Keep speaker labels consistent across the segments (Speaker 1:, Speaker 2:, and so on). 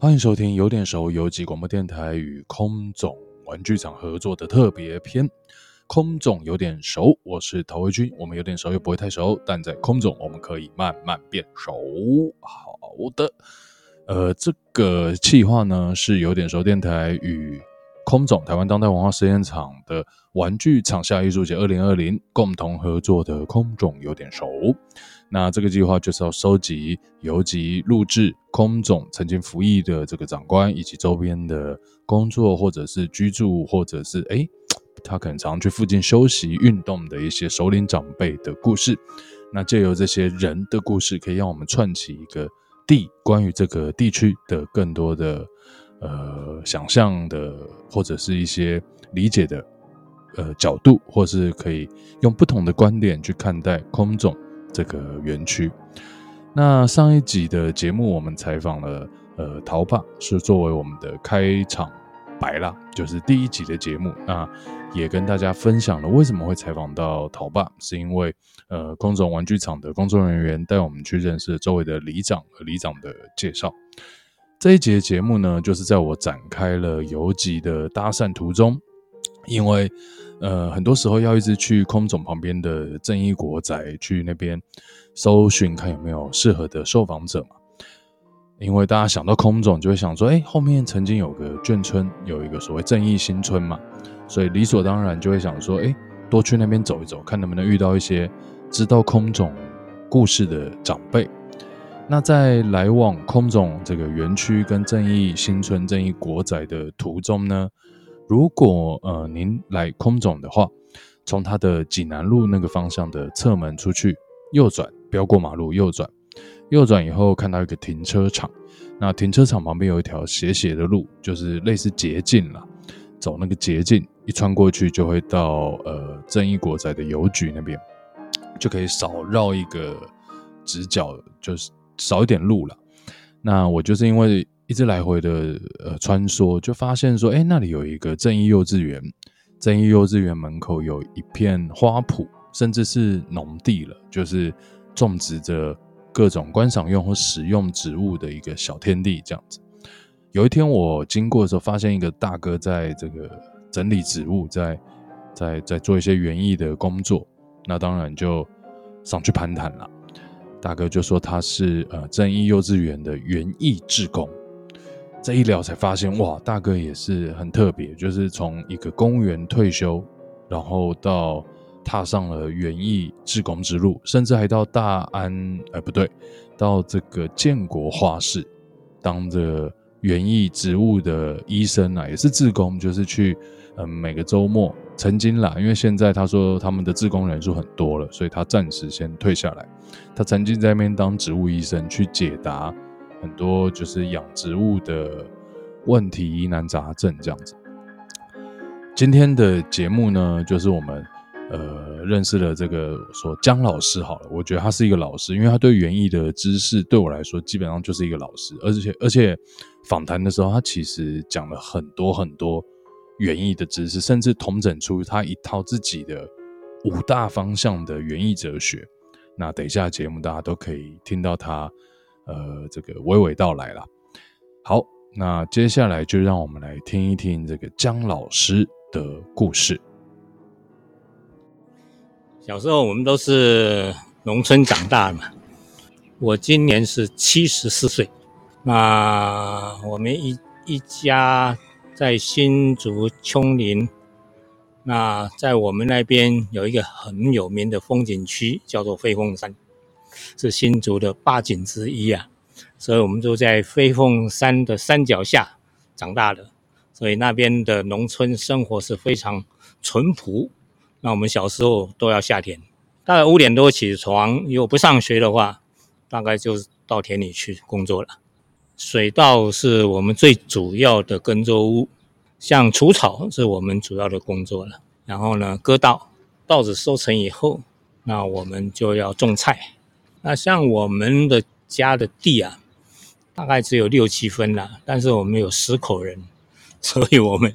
Speaker 1: 欢迎收听有点熟游击广播电台与空总玩具厂合作的特别篇。空总有点熟，我是陶维军。我们有点熟又不会太熟，但在空总我们可以慢慢变熟。好的，呃，这个企划呢是有点熟电台与空总台湾当代文化实验场的玩具厂下艺术节二零二零共同合作的空总有点熟。那这个计划就是要收集游击录制空总曾经服役的这个长官以及周边的工作或者是居住或者是诶他可能常去附近休息运动的一些首领长辈的故事。那借由这些人的故事，可以让我们串起一个地关于这个地区的更多的。呃，想象的或者是一些理解的呃角度，或是可以用不同的观点去看待空总这个园区。那上一集的节目，我们采访了呃陶爸，是作为我们的开场白啦，就是第一集的节目。那也跟大家分享了为什么会采访到陶爸，是因为呃空总玩具厂的工作人员带我们去认识周围的里长和里长的介绍。这一节节目呢，就是在我展开了游击的搭讪途中，因为呃，很多时候要一直去空总旁边的正义国宅去那边搜寻，看有没有适合的受访者嘛。因为大家想到空总，就会想说，哎，后面曾经有个眷村，有一个所谓正义新村嘛，所以理所当然就会想说，哎，多去那边走一走，看能不能遇到一些知道空总故事的长辈。那在来往空总这个园区跟正义新村、正义国宅的途中呢，如果呃您来空总的话，从他的济南路那个方向的侧门出去，右转，飙过马路右转，右转以后看到一个停车场，那停车场旁边有一条斜斜的路，就是类似捷径啦，走那个捷径一穿过去就会到呃正义国仔的邮局那边，就可以少绕一个直角，就是。少一点路了，那我就是因为一直来回的呃穿梭，就发现说，哎，那里有一个正义幼稚园，正义幼稚园门口有一片花圃，甚至是农地了，就是种植着各种观赏用或食用植物的一个小天地这样子。有一天我经过的时候，发现一个大哥在这个整理植物，在在在做一些园艺的工作，那当然就上去攀谈了。大哥就说他是呃正义幼稚园的园艺志工，这一聊才发现哇，大哥也是很特别，就是从一个公务员退休，然后到踏上了园艺志工之路，甚至还到大安，哎不对，到这个建国花市当着园艺植物的医生啊，也是志工，就是去嗯、每个周末。曾经啦，因为现在他说他们的志工人数很多了，所以他暂时先退下来。他曾经在那边当植物医生，去解答很多就是养植物的问题、疑难杂症这样子。今天的节目呢，就是我们呃认识了这个说姜老师好了，我觉得他是一个老师，因为他对园艺的知识对我来说基本上就是一个老师，而且而且访谈的时候他其实讲了很多很多。园艺的知识，甚至统整出他一套自己的五大方向的园艺哲学。那等一下节目大家都可以听到他呃这个娓娓道来了。好，那接下来就让我们来听一听这个江老师的故事。
Speaker 2: 小时候我们都是农村长大的嘛，我今年是七十四岁。那我们一一家。在新竹芎林，那在我们那边有一个很有名的风景区，叫做飞凤山，是新竹的八景之一啊。所以我们就在飞凤山的山脚下长大的，所以那边的农村生活是非常淳朴。那我们小时候都要下田，大概五点多起床，如果不上学的话，大概就到田里去工作了。水稻是我们最主要的耕作物，像除草是我们主要的工作了。然后呢，割稻，稻子收成以后，那我们就要种菜。那像我们的家的地啊，大概只有六七分了，但是我们有十口人，所以我们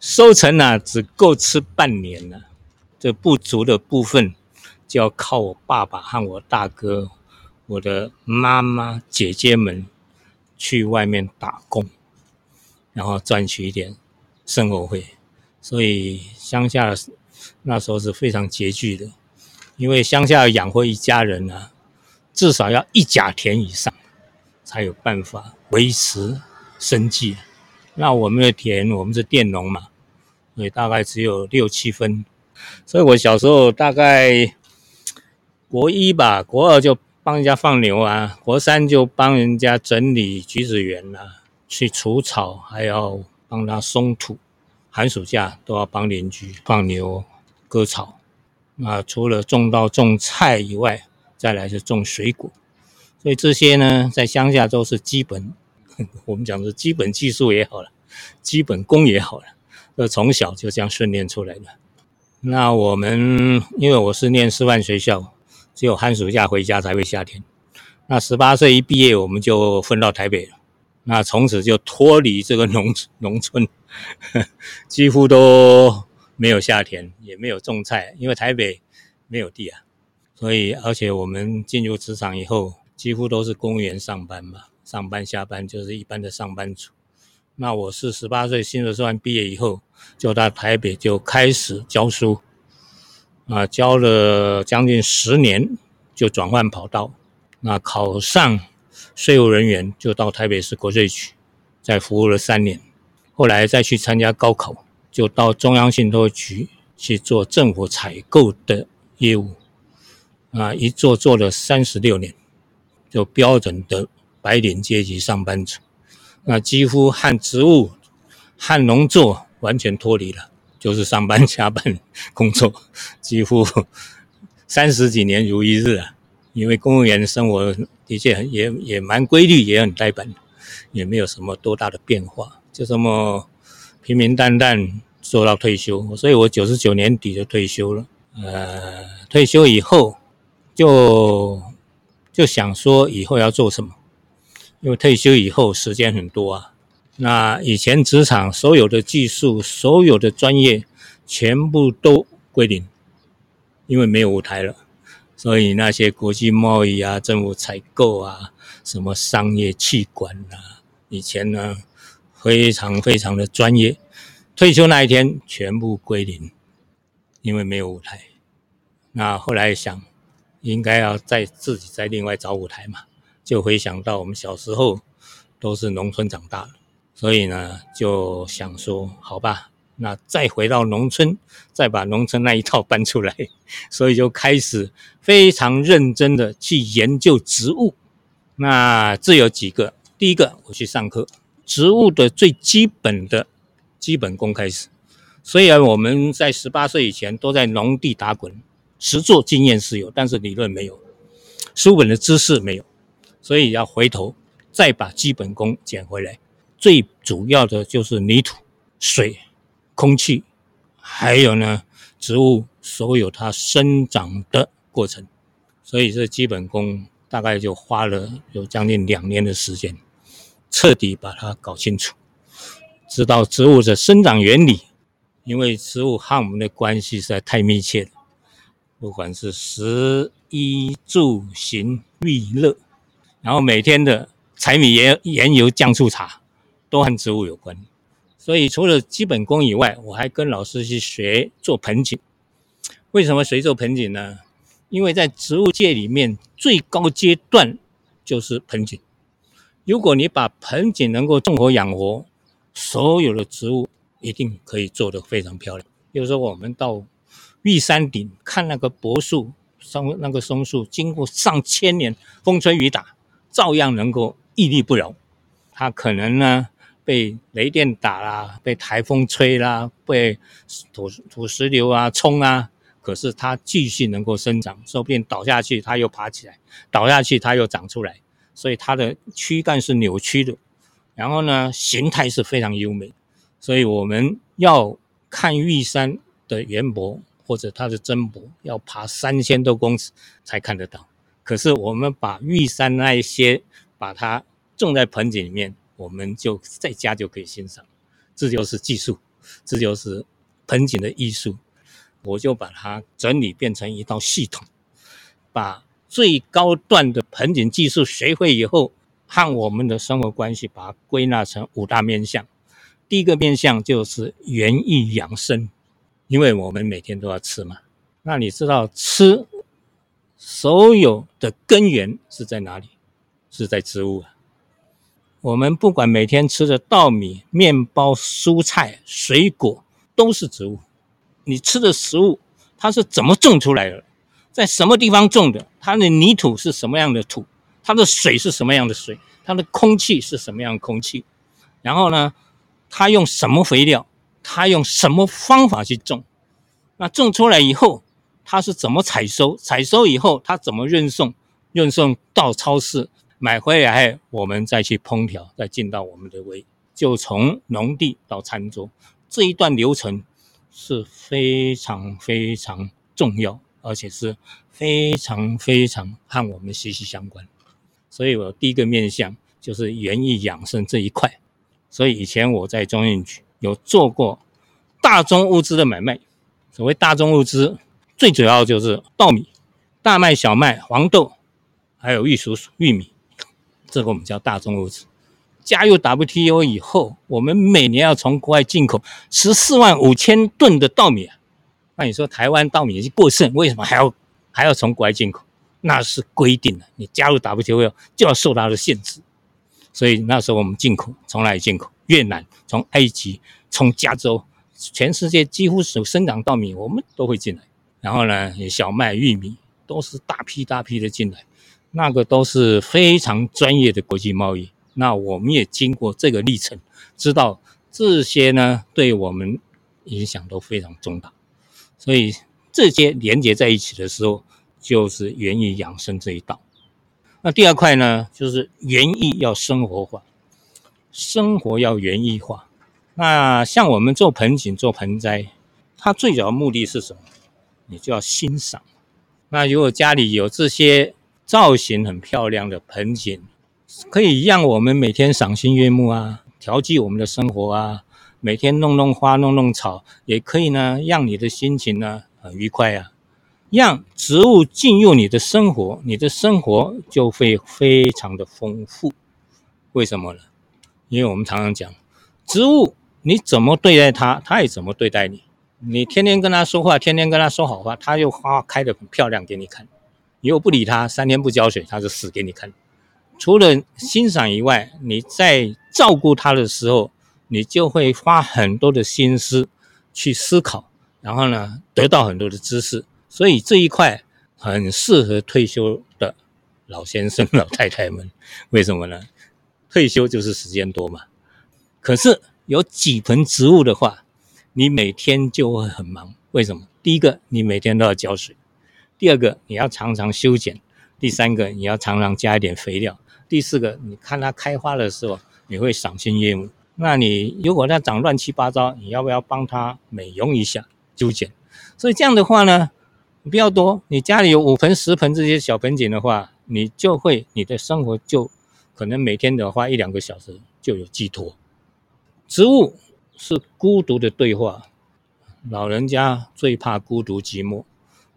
Speaker 2: 收成呢只够吃半年了。这不足的部分，就要靠我爸爸和我大哥、我的妈妈、姐姐们。去外面打工，然后赚取一点生活费。所以乡下那时候是非常拮据的，因为乡下养活一家人呢、啊，至少要一甲田以上，才有办法维持生计。那我们的田，我们是佃农嘛，所以大概只有六七分。所以我小时候大概国一吧，国二就帮人家放牛啊，国三就帮人家整理橘子园啊，去除草，还要帮他松土。寒暑假都要帮邻居放牛、割草。那除了种稻种菜以外，再来是种水果。所以这些呢，在乡下都是基本，我们讲的基本技术也好了，基本功也好了，那从小就这样训练出来的。那我们因为我是念师范学校，只有寒暑假回家才会下田。那十八岁一毕业，我们就分到台北了。那从此就脱离这个农 农村，几乎都没有下田，也没有种菜，因为台北没有地啊。所以，而且我们进入职场以后，几乎都是公务员上班嘛，上班下班就是一般的上班族。那我是十八岁新竹师范毕业以后。就到台北就开始教书，啊，教了将近十年，就转换跑道，那考上税务人员，就到台北市国税局，再服务了三年，后来再去参加高考，就到中央信托局去做政府采购的业务，啊，一做做了三十六年，就标准的白领阶级上班族，那几乎和职务和农作。完全脱离了，就是上班加班 工作，几乎三十几年如一日啊。因为公务员生活的确也也蛮规律，也很呆板，也没有什么多大的变化，就这么平平淡淡做到退休。所以我九十九年底就退休了。呃，退休以后就就想说以后要做什么，因为退休以后时间很多啊。那以前职场所有的技术、所有的专业，全部都归零，因为没有舞台了。所以那些国际贸易啊、政府采购啊、什么商业企管啊，以前呢非常非常的专业。退休那一天全部归零，因为没有舞台。那后来想，应该要再自己再另外找舞台嘛，就回想到我们小时候都是农村长大的。所以呢，就想说，好吧，那再回到农村，再把农村那一套搬出来。所以就开始非常认真的去研究植物。那这有几个，第一个我去上课，植物的最基本的基本功开始。虽然我们在十八岁以前都在农地打滚，实作经验是有，但是理论没有，书本的知识没有，所以要回头再把基本功捡回来。最主要的就是泥土、水、空气，还有呢，植物所有它生长的过程。所以这基本功大概就花了有将近两年的时间，彻底把它搞清楚，知道植物的生长原理。因为植物和我们的关系实在太密切了，不管是食衣住行娱乐，然后每天的柴米盐盐油酱醋茶。都和植物有关，所以除了基本功以外，我还跟老师去学做盆景。为什么学做盆景呢？因为在植物界里面最高阶段就是盆景。如果你把盆景能够种活养活，所有的植物一定可以做得非常漂亮。比如说，我们到玉山顶看那个柏树、松那个松树，经过上千年风吹雨打，照样能够屹立不摇。它可能呢？被雷电打啦，被台风吹啦，被土土石流啊冲啊，可是它继续能够生长，说不定倒下去它又爬起来，倒下去它又长出来，所以它的躯干是扭曲的，然后呢，形态是非常优美，所以我们要看玉山的圆柏或者它的真柏，要爬三千多公尺才看得到，可是我们把玉山那一些把它种在盆景里面。我们就在家就可以欣赏，这就是技术，这就是盆景的艺术。我就把它整理变成一套系统，把最高段的盆景技术学会以后，和我们的生活关系，把它归纳成五大面向。第一个面向就是园艺养生，因为我们每天都要吃嘛。那你知道吃所有的根源是在哪里？是在植物啊。我们不管每天吃的稻米、面包、蔬菜、水果，都是植物。你吃的食物，它是怎么种出来的？在什么地方种的？它的泥土是什么样的土？它的水是什么样的水？它的空气是什么样的空气？然后呢，它用什么肥料？他用什么方法去种？那种出来以后，它是怎么采收？采收以后，它怎么运送？运送到超市。买回来，我们再去烹调，再进到我们的胃，就从农地到餐桌这一段流程是非常非常重要，而且是非常非常和我们息息相关。所以我第一个面向就是园艺养生这一块。所以以前我在中运局有做过大宗物资的买卖。所谓大宗物资，最主要就是稻米、大麦、小麦、黄豆，还有玉蜀、玉米。这个我们叫大宗物资。加入 WTO 以后，我们每年要从国外进口十四万五千吨的稻米。那你说台湾稻米已经过剩，为什么还要还要从国外进口？那是规定的，你加入 WTO 就要受它的限制。所以那时候我们进口从哪里进口？越南、从埃及、从加州，全世界几乎是生长稻米，我们都会进来。然后呢，小麦、玉米都是大批大批的进来。那个都是非常专业的国际贸易，那我们也经过这个历程，知道这些呢对我们影响都非常重大，所以这些连接在一起的时候，就是园艺养生这一道。那第二块呢，就是园艺要生活化，生活要园艺化。那像我们做盆景、做盆栽，它最主要的目的是什么？你就要欣赏。那如果家里有这些，造型很漂亮的盆景，可以让我们每天赏心悦目啊，调剂我们的生活啊。每天弄弄花，弄弄草，也可以呢，让你的心情呢很愉快啊。让植物进入你的生活，你的生活就会非常的丰富。为什么呢？因为我们常常讲，植物你怎么对待它，它也怎么对待你。你天天跟它说话，天天跟它说好话，它就花开得很漂亮给你看。你又不理它，三天不浇水，它就死给你看。除了欣赏以外，你在照顾它的时候，你就会花很多的心思去思考，然后呢，得到很多的知识。所以这一块很适合退休的老先生、老太太们。为什么呢？退休就是时间多嘛。可是有几盆植物的话，你每天就会很忙。为什么？第一个，你每天都要浇水。第二个，你要常常修剪；第三个，你要常常加一点肥料；第四个，你看它开花的时候，你会赏心悦目。那你如果它长乱七八糟，你要不要帮它美容一下、修剪？所以这样的话呢，比较多。你家里有五盆、十盆这些小盆景的话，你就会你的生活就可能每天的花一两个小时就有寄托。植物是孤独的对话，老人家最怕孤独寂寞。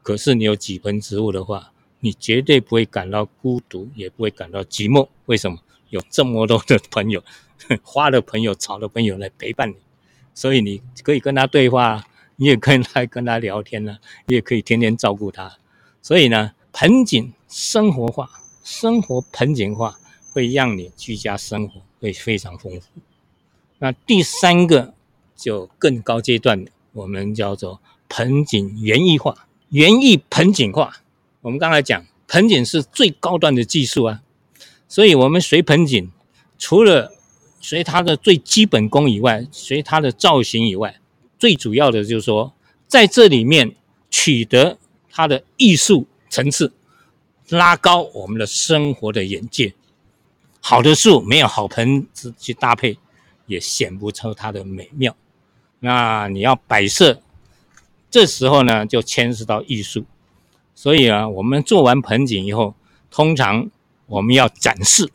Speaker 2: 可是你有几盆植物的话，你绝对不会感到孤独，也不会感到寂寞。为什么？有这么多的朋友，花的朋友、草的朋友来陪伴你，所以你可以跟他对话，你也可以来跟他聊天呢，你也可以天天照顾他。所以呢，盆景生活化，生活盆景化，会让你居家生活会非常丰富。那第三个就更高阶段的，我们叫做盆景园艺化。园艺盆景化，我们刚才讲盆景是最高端的技术啊，所以我们随盆景，除了随它的最基本功以外，随它的造型以外，最主要的就是说，在这里面取得它的艺术层次，拉高我们的生活的眼界。好的树没有好盆子去搭配，也显不出它的美妙。那你要摆设。这时候呢，就牵涉到艺术，所以啊，我们做完盆景以后，通常我们要展示。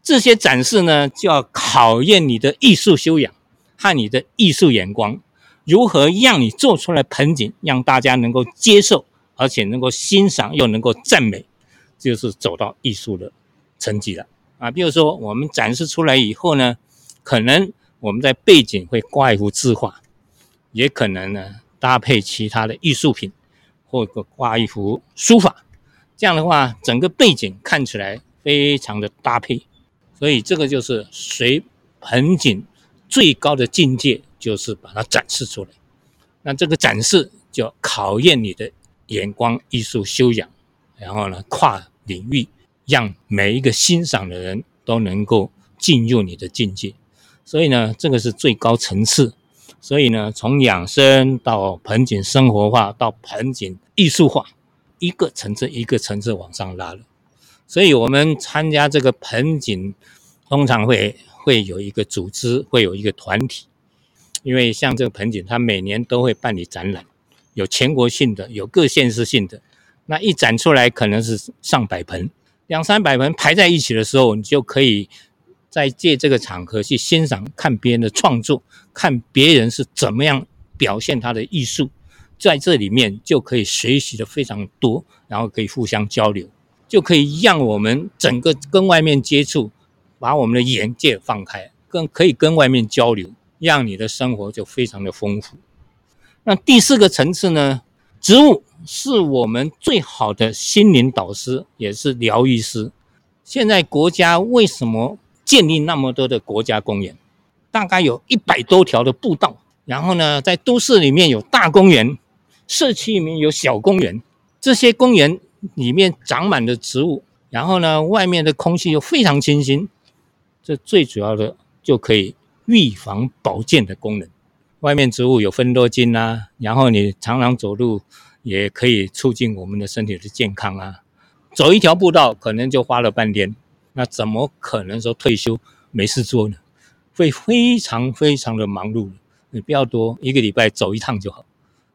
Speaker 2: 这些展示呢，就要考验你的艺术修养和你的艺术眼光，如何让你做出来盆景让大家能够接受，而且能够欣赏又能够赞美，就是走到艺术的层级了。啊。比如说我们展示出来以后呢，可能我们在背景会挂一幅字画，也可能呢搭配其他的艺术品，或者挂一幅书法。这样的话，整个背景看起来非常的搭配。所以这个就是随盆景最高的境界，就是把它展示出来。那这个展示就考验你的眼光、艺术修养，然后呢，跨领域，让每一个欣赏的人都能够进入你的境界。所以呢，这个是最高层次。所以呢，从养生到盆景生活化，到盆景艺术化，一个层次一个层次往上拉了。所以我们参加这个盆景，通常会会有一个组织，会有一个团体。因为像这个盆景，它每年都会办理展览，有全国性的，有各县市性的。那一展出来可能是上百盆，两三百盆排在一起的时候，你就可以再借这个场合去欣赏、看别人的创作，看别人是怎么样表现他的艺术，在这里面就可以学习的非常多，然后可以互相交流。就可以让我们整个跟外面接触，把我们的眼界放开，更可以跟外面交流，让你的生活就非常的丰富。那第四个层次呢？植物是我们最好的心灵导师，也是疗愈师。现在国家为什么建立那么多的国家公园？大概有一百多条的步道，然后呢，在都市里面有大公园，社区里面有小公园，这些公园。里面长满了植物，然后呢，外面的空气又非常清新，这最主要的就可以预防保健的功能。外面植物有芬多精啊，然后你常常走路也可以促进我们的身体的健康啊。走一条步道可能就花了半天，那怎么可能说退休没事做呢？会非常非常的忙碌。你不要多，一个礼拜走一趟就好。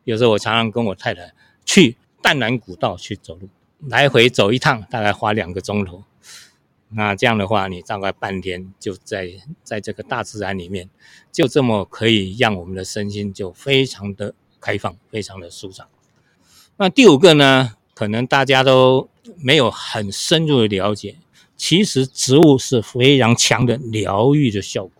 Speaker 2: 有时候我常常跟我太太去。淡兰古道去走路，来回走一趟大概花两个钟头。那这样的话，你大概半天就在在这个大自然里面，就这么可以让我们的身心就非常的开放，非常的舒畅。那第五个呢，可能大家都没有很深入的了解，其实植物是非常强的疗愈的效果。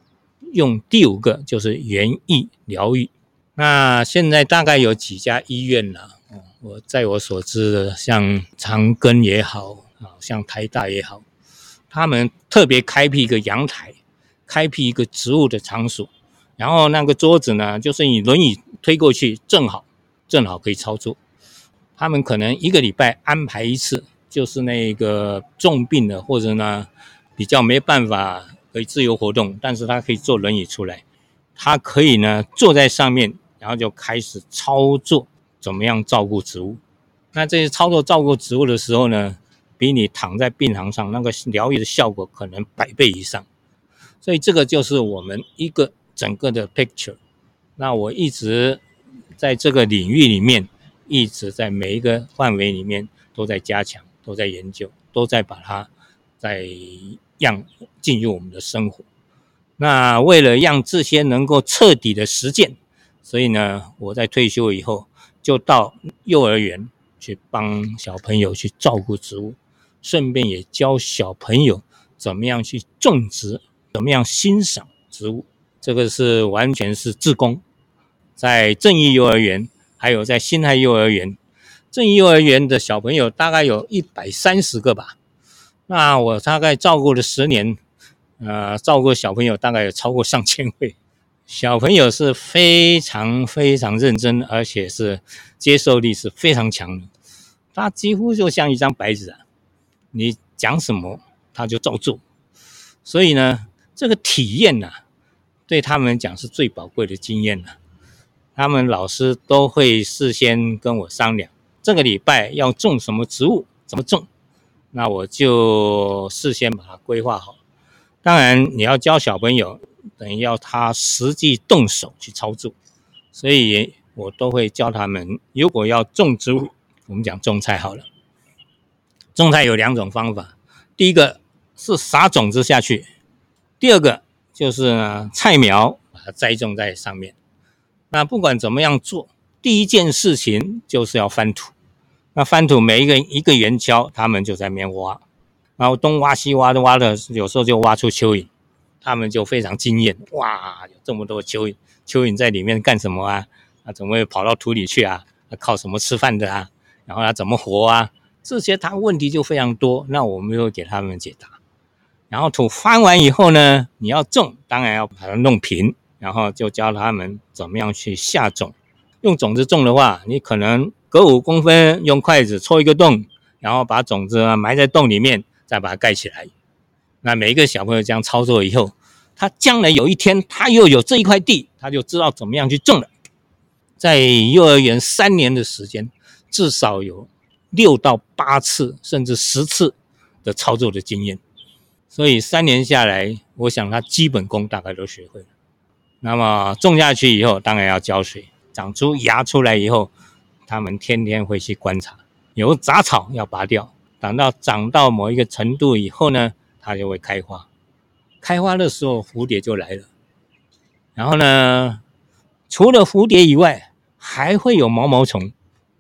Speaker 2: 用第五个就是园艺疗愈。那现在大概有几家医院了？我在我所知的，像长庚也好，啊，像台大也好，他们特别开辟一个阳台，开辟一个植物的场所，然后那个桌子呢，就是你轮椅推过去，正好正好可以操作。他们可能一个礼拜安排一次，就是那个重病的或者呢比较没办法可以自由活动，但是他可以坐轮椅出来，他可以呢坐在上面，然后就开始操作。怎么样照顾植物？那这些操作照顾植物的时候呢，比你躺在病床上那个疗愈的效果可能百倍以上。所以这个就是我们一个整个的 picture。那我一直在这个领域里面，一直在每一个范围里面都在加强，都在研究，都在把它在让进入我们的生活。那为了让这些能够彻底的实践，所以呢，我在退休以后。就到幼儿园去帮小朋友去照顾植物，顺便也教小朋友怎么样去种植，怎么样欣赏植物。这个是完全是自工，在正义幼儿园，还有在新泰幼儿园。正幼儿园的小朋友大概有一百三十个吧。那我大概照顾了十年，呃，照顾小朋友大概有超过上千位。小朋友是非常非常认真，而且是接受力是非常强的。他几乎就像一张白纸啊，你讲什么他就照做。所以呢，这个体验呐，对他们讲是最宝贵的经验了。他们老师都会事先跟我商量，这个礼拜要种什么植物，怎么种，那我就事先把它规划好。当然，你要教小朋友。等于要他实际动手去操作，所以我都会教他们。如果要种植物，我们讲种菜好了。种菜有两种方法，第一个是撒种子下去，第二个就是呢菜苗把它栽种在上面。那不管怎么样做，第一件事情就是要翻土。那翻土每一个一个圆锹，他们就在那边挖。然后东挖西挖的挖的，有时候就挖出蚯蚓，他们就非常惊艳，哇，有这么多蚯蚓，蚯蚓在里面干什么啊？啊，怎么会跑到土里去啊？靠什么吃饭的啊？然后他怎么活啊？这些他问题就非常多，那我们就给他们解答。然后土翻完以后呢，你要种，当然要把它弄平，然后就教他们怎么样去下种。用种子种的话，你可能隔五公分用筷子戳一个洞，然后把种子埋在洞里面。再把它盖起来。那每一个小朋友这样操作以后，他将来有一天他又有这一块地，他就知道怎么样去种了。在幼儿园三年的时间，至少有六到八次，甚至十次的操作的经验。所以三年下来，我想他基本功大概都学会了。那么种下去以后，当然要浇水。长出芽出来以后，他们天天会去观察，有杂草要拔掉。等到长到某一个程度以后呢，它就会开花。开花的时候，蝴蝶就来了。然后呢，除了蝴蝶以外，还会有毛毛虫，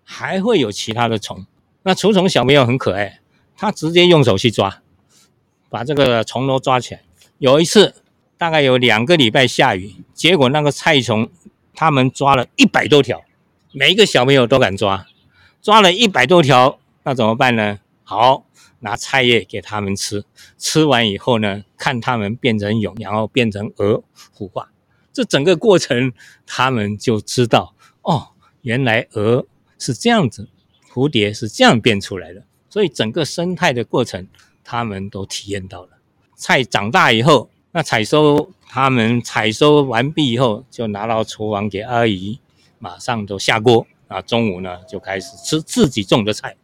Speaker 2: 还会有其他的虫。那除虫小朋友很可爱，他直接用手去抓，把这个虫都抓起来。有一次，大概有两个礼拜下雨，结果那个菜虫，他们抓了一百多条，每一个小朋友都敢抓，抓了一百多条，那怎么办呢？好，拿菜叶给他们吃，吃完以后呢，看他们变成蛹，然后变成蛾孵化。这整个过程，他们就知道哦，原来蛾是这样子，蝴蝶是这样变出来的。所以整个生态的过程，他们都体验到了。菜长大以后，那采收，他们采收完毕以后，就拿到厨房给阿姨，马上就下锅啊。中午呢，就开始吃自己种的菜。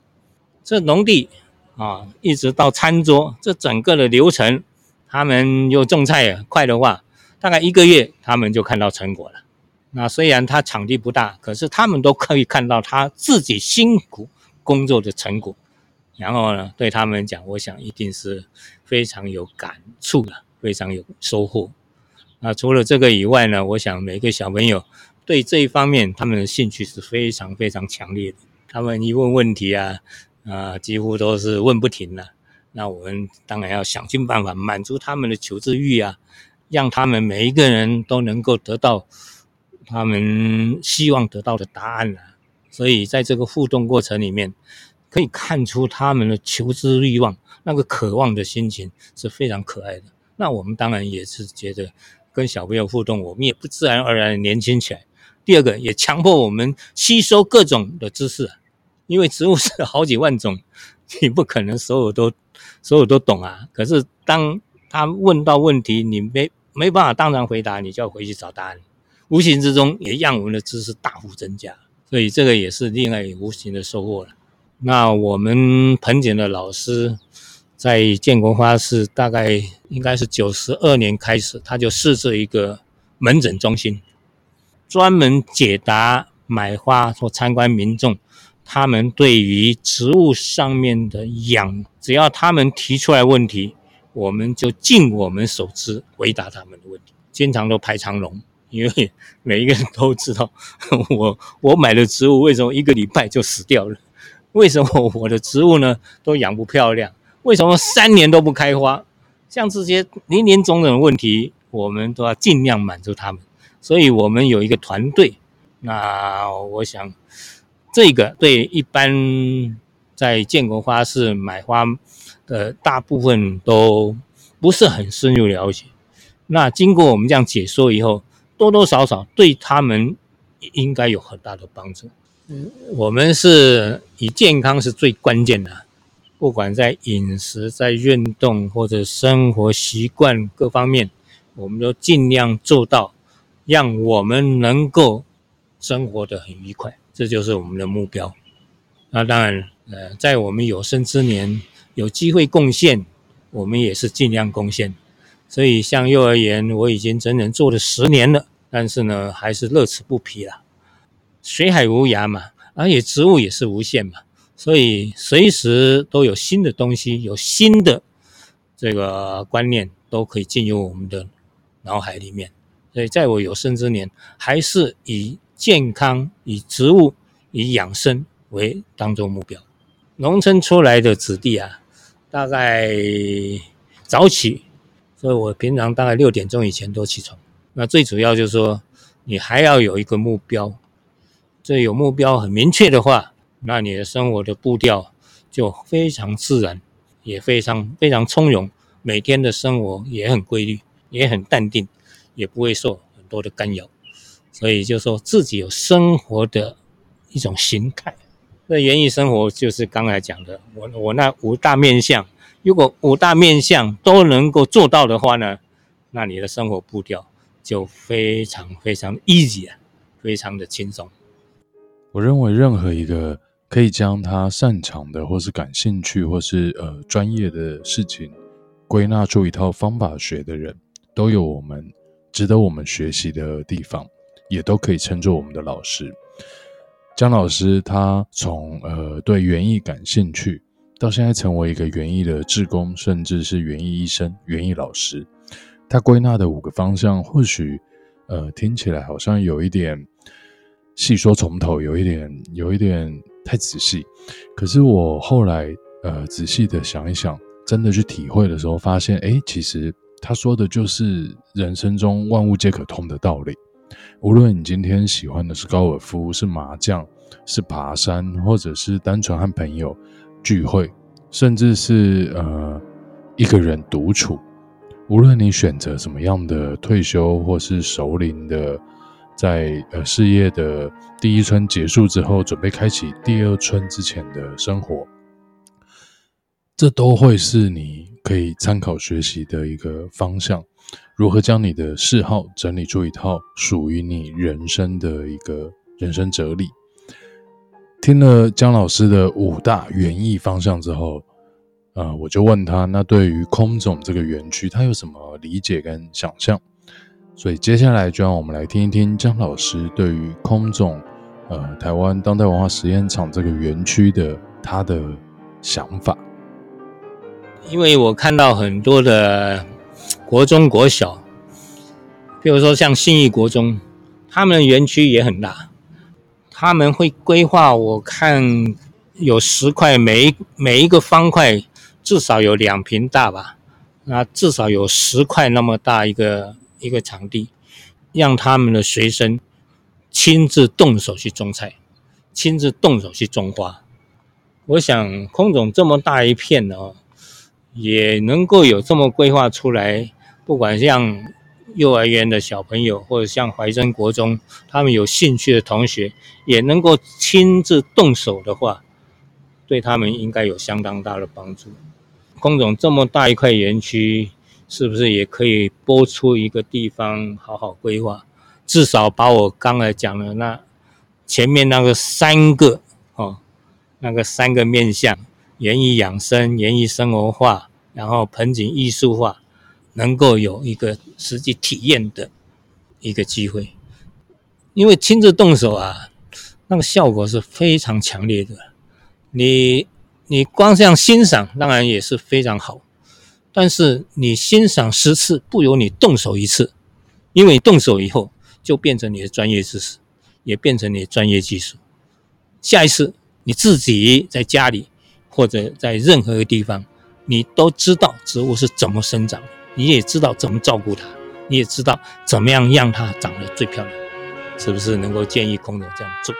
Speaker 2: 这农地啊，一直到餐桌，这整个的流程，他们又种菜，快的话，大概一个月，他们就看到成果了。那虽然他场地不大，可是他们都可以看到他自己辛苦工作的成果。然后呢，对他们讲，我想一定是非常有感触的，非常有收获。那除了这个以外呢，我想每个小朋友对这一方面，他们的兴趣是非常非常强烈的。他们一问问题啊。啊，几乎都是问不停了。那我们当然要想尽办法满足他们的求知欲啊，让他们每一个人都能够得到他们希望得到的答案啊。所以在这个互动过程里面，可以看出他们的求知欲望，那个渴望的心情是非常可爱的。那我们当然也是觉得跟小朋友互动，我们也不自然而然年轻起来。第二个，也强迫我们吸收各种的知识。因为植物是好几万种，你不可能所有都所有都懂啊。可是当他问到问题，你没没办法当场回答，你就要回去找答案。无形之中也让我们的知识大幅增加，所以这个也是另外无形的收获了。那我们盆景的老师在建国花市大概应该是九十二年开始，他就设置一个门诊中心，专门解答买花或参观民众。他们对于植物上面的养，只要他们提出来问题，我们就尽我们所知回答他们的问题。经常都排长龙，因为每一个人都知道，我我买的植物为什么一个礼拜就死掉了？为什么我的植物呢都养不漂亮？为什么三年都不开花？像这些林林总总的问题，我们都要尽量满足他们。所以我们有一个团队，那我想。这个对一般在建国花市买花的大部分都不是很深入了解。那经过我们这样解说以后，多多少少对他们应该有很大的帮助。嗯，我们是以健康是最关键的，不管在饮食、在运动或者生活习惯各方面，我们都尽量做到，让我们能够生活得很愉快。这就是我们的目标。那当然，呃，在我们有生之年有机会贡献，我们也是尽量贡献。所以，像幼儿园，我已经整整做了十年了，但是呢，还是乐此不疲了。水海无涯嘛，而且植物也是无限嘛，所以随时都有新的东西，有新的这个观念都可以进入我们的脑海里面。所以，在我有生之年，还是以。健康以植物以养生为当做目标，农村出来的子弟啊，大概早起，所以我平常大概六点钟以前都起床。那最主要就是说，你还要有一个目标。这有目标很明确的话，那你的生活的步调就非常自然，也非常非常从容。每天的生活也很规律，也很淡定，也不会受很多的干扰。所以就说自己有生活的一种形态。那源于生活就是刚才讲的，我我那五大面相，如果五大面相都能够做到的话呢，那你的生活步调就非常非常 easy 啊，非常的轻松。
Speaker 1: 我认为任何一个可以将他擅长的，或是感兴趣，或是呃专业的事情归纳出一套方法学的人，都有我们值得我们学习的地方。也都可以称作我们的老师。江老师，他从呃对园艺感兴趣，到现在成为一个园艺的志工，甚至是园艺医生、园艺老师。他归纳的五个方向，或许呃听起来好像有一点细说从头，有一点有一点太仔细。可是我后来呃仔细的想一想，真的去体会的时候，发现哎，其实他说的就是人生中万物皆可通的道理。无论你今天喜欢的是高尔夫、是麻将、是爬山，或者是单纯和朋友聚会，甚至是呃一个人独处，无论你选择什么样的退休或是熟龄的，在呃事业的第一春结束之后，准备开启第二春之前的生活，这都会是你可以参考学习的一个方向。如何将你的嗜好整理出一套属于你人生的一个人生哲理？听了江老师的五大园艺方向之后，呃，我就问他，那对于空总这个园区，他有什么理解跟想象？所以接下来就让我们来听一听江老师对于空总，呃，台湾当代文化实验场这个园区的他的想法。
Speaker 2: 因为我看到很多的。国中、国小，比如说像信义国中，他们的园区也很大，他们会规划，我看有十块，每一每一个方块至少有两坪大吧，那至少有十块那么大一个一个场地，让他们的学生亲自动手去种菜，亲自动手去种花。我想空总这么大一片哦。也能够有这么规划出来，不管像幼儿园的小朋友，或者像怀真国中，他们有兴趣的同学，也能够亲自动手的话，对他们应该有相当大的帮助。空总这么大一块园区，是不是也可以拨出一个地方好好规划？至少把我刚才讲的那前面那个三个哦，那个三个面向。园艺养生、园艺生活化，然后盆景艺术化，能够有一个实际体验的一个机会。因为亲自动手啊，那个效果是非常强烈的。你你光这样欣赏，当然也是非常好。但是你欣赏十次，不如你动手一次，因为动手以后，就变成你的专业知识，也变成你的专业技术。下一次你自己在家里。或者在任何一个地方，你都知道植物是怎么生长，你也知道怎么照顾它，你也知道怎么样让它长得最漂亮，是不是能够建议空总这样做？